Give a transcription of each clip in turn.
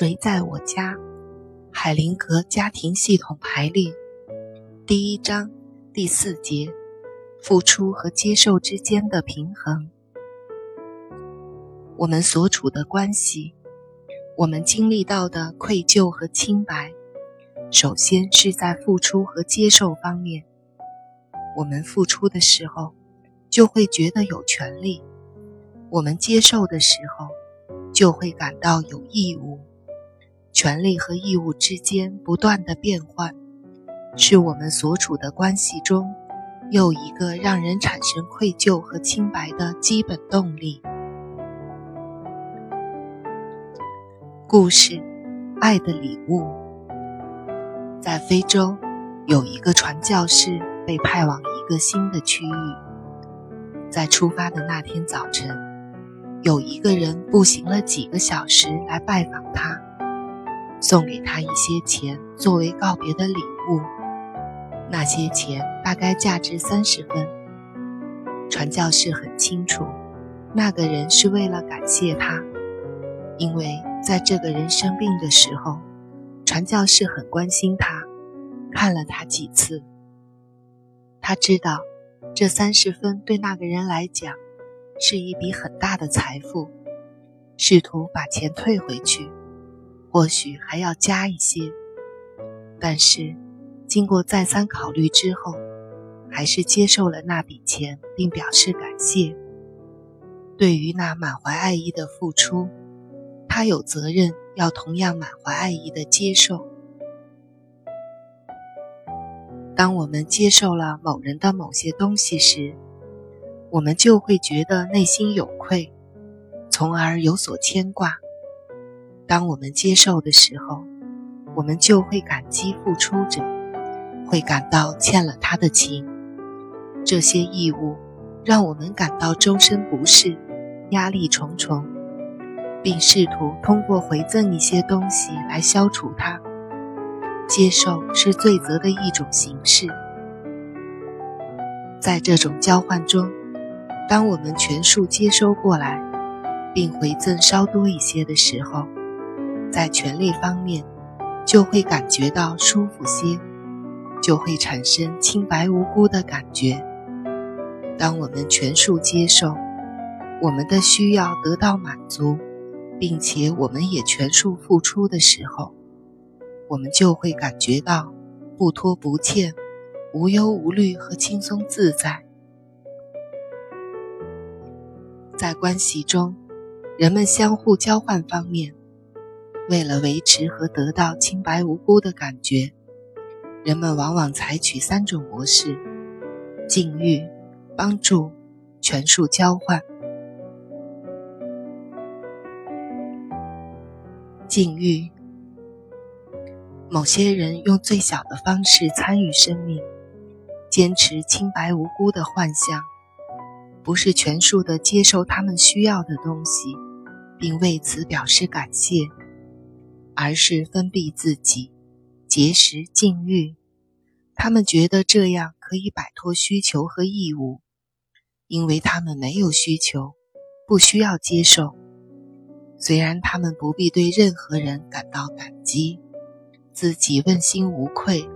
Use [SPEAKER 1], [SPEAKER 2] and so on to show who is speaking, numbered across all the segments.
[SPEAKER 1] 谁在我家？海灵格家庭系统排列，第一章第四节：付出和接受之间的平衡。我们所处的关系，我们经历到的愧疚和清白，首先是在付出和接受方面。我们付出的时候，就会觉得有权利；我们接受的时候，就会感到有义务。权利和义务之间不断的变换，是我们所处的关系中又一个让人产生愧疚和清白的基本动力。故事《爱的礼物》在非洲，有一个传教士被派往一个新的区域。在出发的那天早晨，有一个人步行了几个小时来拜访他。送给他一些钱作为告别的礼物，那些钱大概价值三十分。传教士很清楚，那个人是为了感谢他，因为在这个人生病的时候，传教士很关心他，看了他几次。他知道，这三十分对那个人来讲是一笔很大的财富，试图把钱退回去。或许还要加一些，但是经过再三考虑之后，还是接受了那笔钱，并表示感谢。对于那满怀爱意的付出，他有责任要同样满怀爱意的接受。当我们接受了某人的某些东西时，我们就会觉得内心有愧，从而有所牵挂。当我们接受的时候，我们就会感激付出者，会感到欠了他的情。这些义务让我们感到周身不适、压力重重，并试图通过回赠一些东西来消除它。接受是罪责的一种形式。在这种交换中，当我们全数接收过来，并回赠稍多一些的时候，在权力方面，就会感觉到舒服些，就会产生清白无辜的感觉。当我们全数接受，我们的需要得到满足，并且我们也全数付出的时候，我们就会感觉到不拖不欠、无忧无虑和轻松自在。在关系中，人们相互交换方面。为了维持和得到清白无辜的感觉，人们往往采取三种模式：禁欲、帮助、权术交换。禁欲，某些人用最小的方式参与生命，坚持清白无辜的幻象，不是全数的接受他们需要的东西，并为此表示感谢。而是封闭自己，节食禁欲。他们觉得这样可以摆脱需求和义务，因为他们没有需求，不需要接受。虽然他们不必对任何人感到感激，自己问心无愧，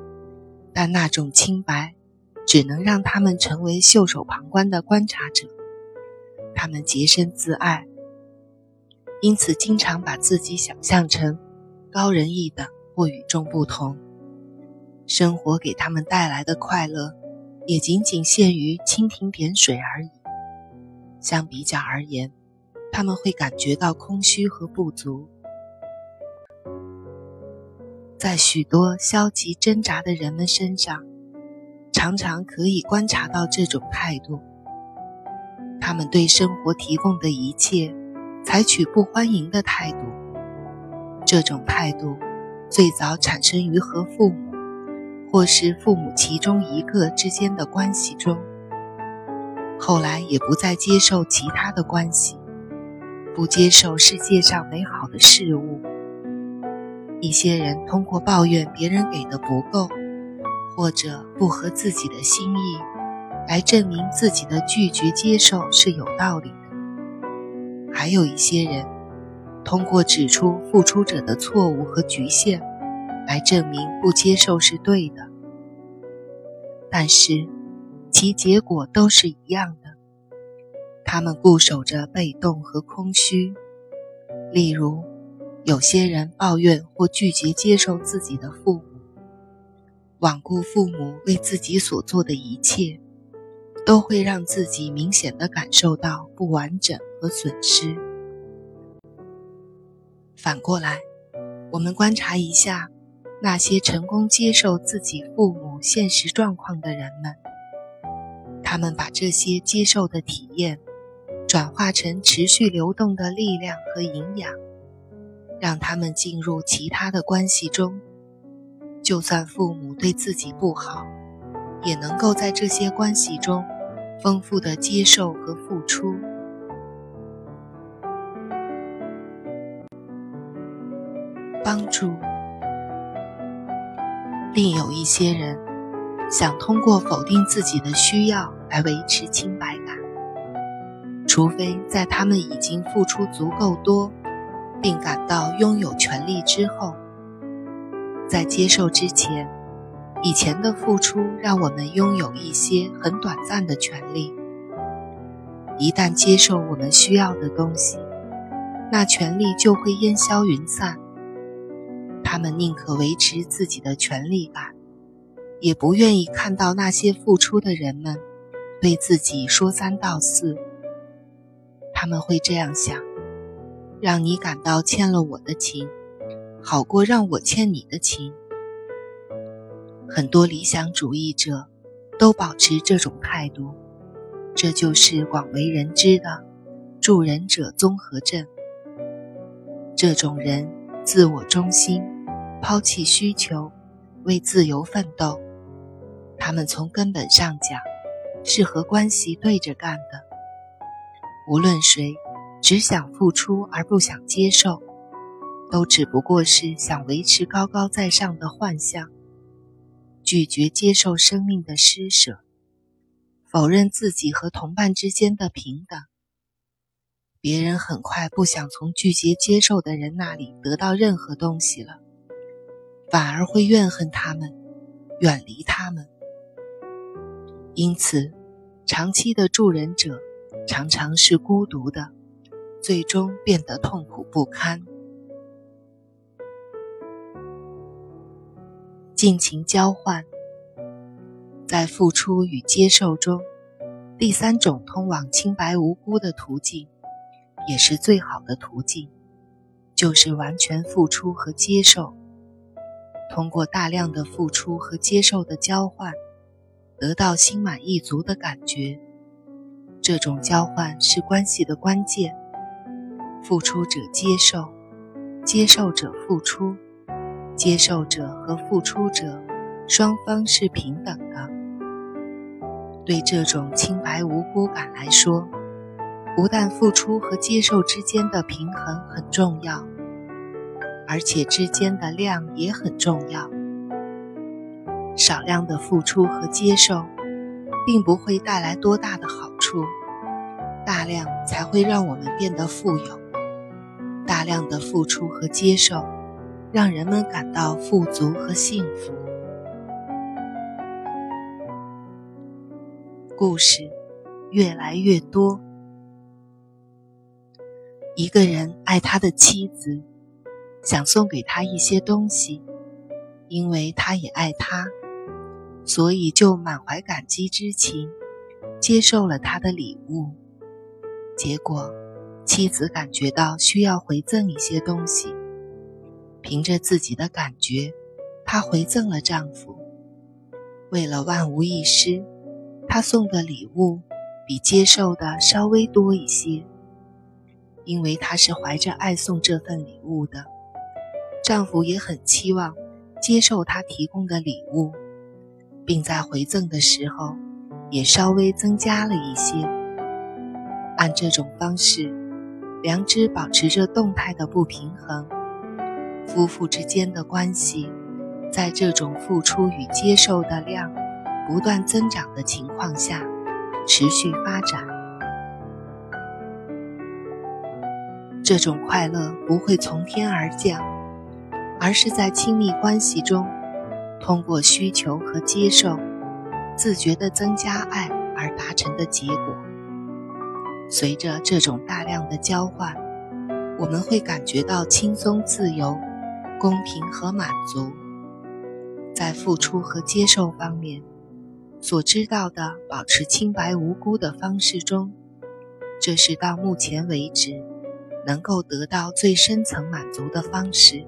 [SPEAKER 1] 但那种清白只能让他们成为袖手旁观的观察者。他们洁身自爱，因此经常把自己想象成。高人一等或与众不同，生活给他们带来的快乐，也仅仅限于蜻蜓点水而已。相比较而言，他们会感觉到空虚和不足。在许多消极挣扎的人们身上，常常可以观察到这种态度。他们对生活提供的一切，采取不欢迎的态度。这种态度最早产生于和父母，或是父母其中一个之间的关系中。后来也不再接受其他的关系，不接受世界上美好的事物。一些人通过抱怨别人给的不够，或者不合自己的心意，来证明自己的拒绝接受是有道理的。还有一些人。通过指出付出者的错误和局限，来证明不接受是对的。但是，其结果都是一样的。他们固守着被动和空虚。例如，有些人抱怨或拒绝接受自己的父母，罔顾父母为自己所做的一切，都会让自己明显的感受到不完整和损失。反过来，我们观察一下那些成功接受自己父母现实状况的人们，他们把这些接受的体验。转化成持续流动的力量和营养，让他们进入其他的关系中。就算父母对自己不好，也能够在这些关系中丰富的接受和付出。帮助。另有一些人想通过否定自己的需要来维持清白感。除非在他们已经付出足够多，并感到拥有权利之后，在接受之前，以前的付出让我们拥有一些很短暂的权利。一旦接受我们需要的东西，那权利就会烟消云散。他们宁可维持自己的权利感，也不愿意看到那些付出的人们对自己说三道四。他们会这样想：让你感到欠了我的情，好过让我欠你的情。很多理想主义者都保持这种态度，这就是广为人知的助人者综合症。这种人自我中心，抛弃需求，为自由奋斗。他们从根本上讲，是和关系对着干的。无论谁，只想付出而不想接受，都只不过是想维持高高在上的幻象，拒绝接受生命的施舍，否认自己和同伴之间的平等。别人很快不想从拒绝接受的人那里得到任何东西了，反而会怨恨他们，远离他们。因此，长期的助人者。常常是孤独的，最终变得痛苦不堪。尽情交换，在付出与接受中，第三种通往清白无辜的途径，也是最好的途径，就是完全付出和接受。通过大量的付出和接受的交换，得到心满意足的感觉。这种交换是关系的关键，付出者接受，接受者付出，接受者和付出者双方是平等的。对这种清白无辜感来说，不但付出和接受之间的平衡很重要，而且之间的量也很重要。少量的付出和接受。并不会带来多大的好处，大量才会让我们变得富有。大量的付出和接受，让人们感到富足和幸福。故事越来越多。一个人爱他的妻子，想送给他一些东西，因为他也爱他。所以就满怀感激之情，接受了他的礼物。结果，妻子感觉到需要回赠一些东西。凭着自己的感觉，她回赠了丈夫。为了万无一失，她送的礼物比接受的稍微多一些，因为她是怀着爱送这份礼物的。丈夫也很期望接受她提供的礼物。并在回赠的时候，也稍微增加了一些。按这种方式，良知保持着动态的不平衡。夫妇之间的关系，在这种付出与接受的量不断增长的情况下，持续发展。这种快乐不会从天而降，而是在亲密关系中，通过需求和接受，自觉地增加爱而达成的结果。随着这种大量的交换，我们会感觉到轻松、自由、公平和满足。在付出和接受方面，所知道的保持清白无辜的方式中，这是到目前为止能够得到最深层满足的方式。